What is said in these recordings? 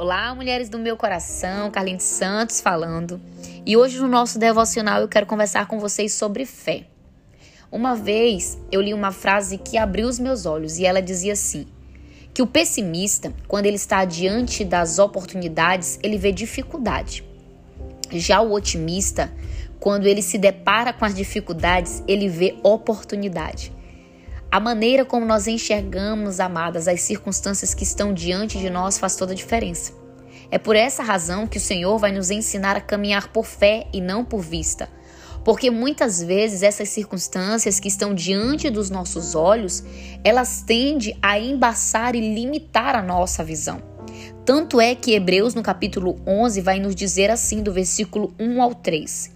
Olá, mulheres do meu coração, Carlinhos Santos falando. E hoje no nosso devocional eu quero conversar com vocês sobre fé. Uma vez eu li uma frase que abriu os meus olhos e ela dizia assim: que o pessimista, quando ele está diante das oportunidades, ele vê dificuldade. Já o otimista, quando ele se depara com as dificuldades, ele vê oportunidade. A maneira como nós enxergamos, amadas, as circunstâncias que estão diante de nós faz toda a diferença. É por essa razão que o Senhor vai nos ensinar a caminhar por fé e não por vista. Porque muitas vezes essas circunstâncias que estão diante dos nossos olhos, elas tendem a embaçar e limitar a nossa visão. Tanto é que Hebreus no capítulo 11 vai nos dizer assim do versículo 1 ao 3.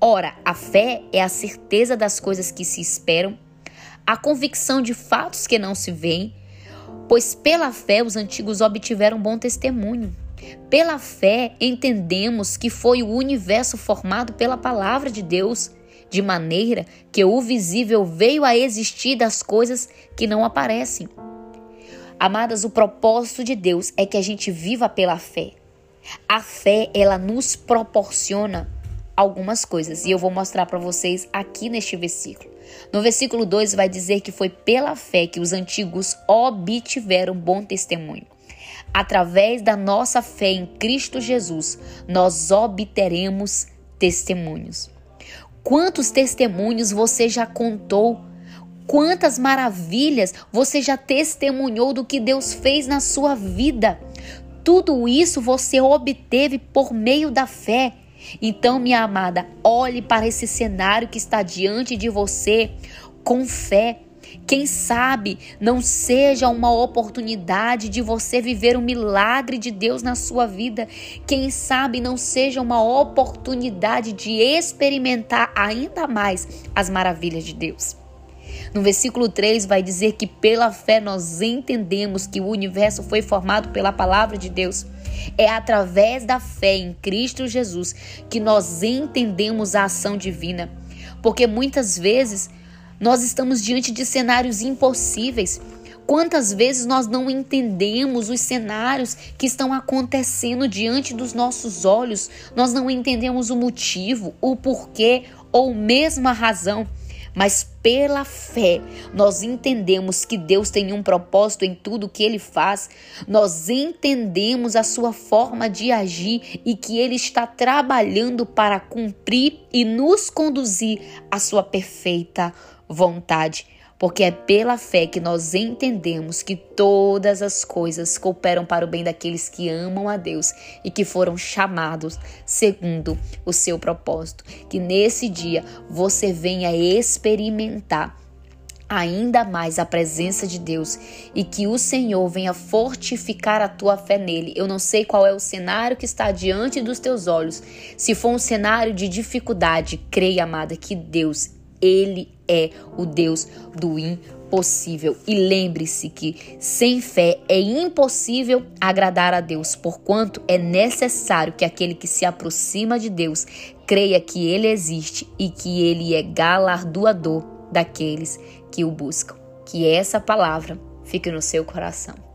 Ora, a fé é a certeza das coisas que se esperam a convicção de fatos que não se veem, pois pela fé os antigos obtiveram bom testemunho. Pela fé entendemos que foi o universo formado pela palavra de Deus, de maneira que o visível veio a existir das coisas que não aparecem. Amadas, o propósito de Deus é que a gente viva pela fé. A fé, ela nos proporciona algumas coisas e eu vou mostrar para vocês aqui neste versículo. No versículo 2 vai dizer que foi pela fé que os antigos obtiveram bom testemunho. Através da nossa fé em Cristo Jesus, nós obteremos testemunhos. Quantos testemunhos você já contou? Quantas maravilhas você já testemunhou do que Deus fez na sua vida? Tudo isso você obteve por meio da fé. Então, minha amada, olhe para esse cenário que está diante de você com fé. Quem sabe não seja uma oportunidade de você viver o milagre de Deus na sua vida. Quem sabe não seja uma oportunidade de experimentar ainda mais as maravilhas de Deus. No versículo 3 vai dizer que pela fé nós entendemos que o universo foi formado pela palavra de Deus. É através da fé em Cristo Jesus que nós entendemos a ação divina, porque muitas vezes nós estamos diante de cenários impossíveis. Quantas vezes nós não entendemos os cenários que estão acontecendo diante dos nossos olhos? Nós não entendemos o motivo, o porquê ou mesmo a razão mas pela fé nós entendemos que Deus tem um propósito em tudo que ele faz, nós entendemos a sua forma de agir e que ele está trabalhando para cumprir e nos conduzir à sua perfeita vontade porque é pela fé que nós entendemos que todas as coisas cooperam para o bem daqueles que amam a Deus e que foram chamados segundo o seu propósito. Que nesse dia você venha experimentar ainda mais a presença de Deus e que o Senhor venha fortificar a tua fé nele. Eu não sei qual é o cenário que está diante dos teus olhos. Se for um cenário de dificuldade, creia, amada, que Deus ele é o Deus do impossível. E lembre-se que sem fé é impossível agradar a Deus, porquanto é necessário que aquele que se aproxima de Deus creia que ele existe e que ele é galardoador daqueles que o buscam. Que essa palavra fique no seu coração.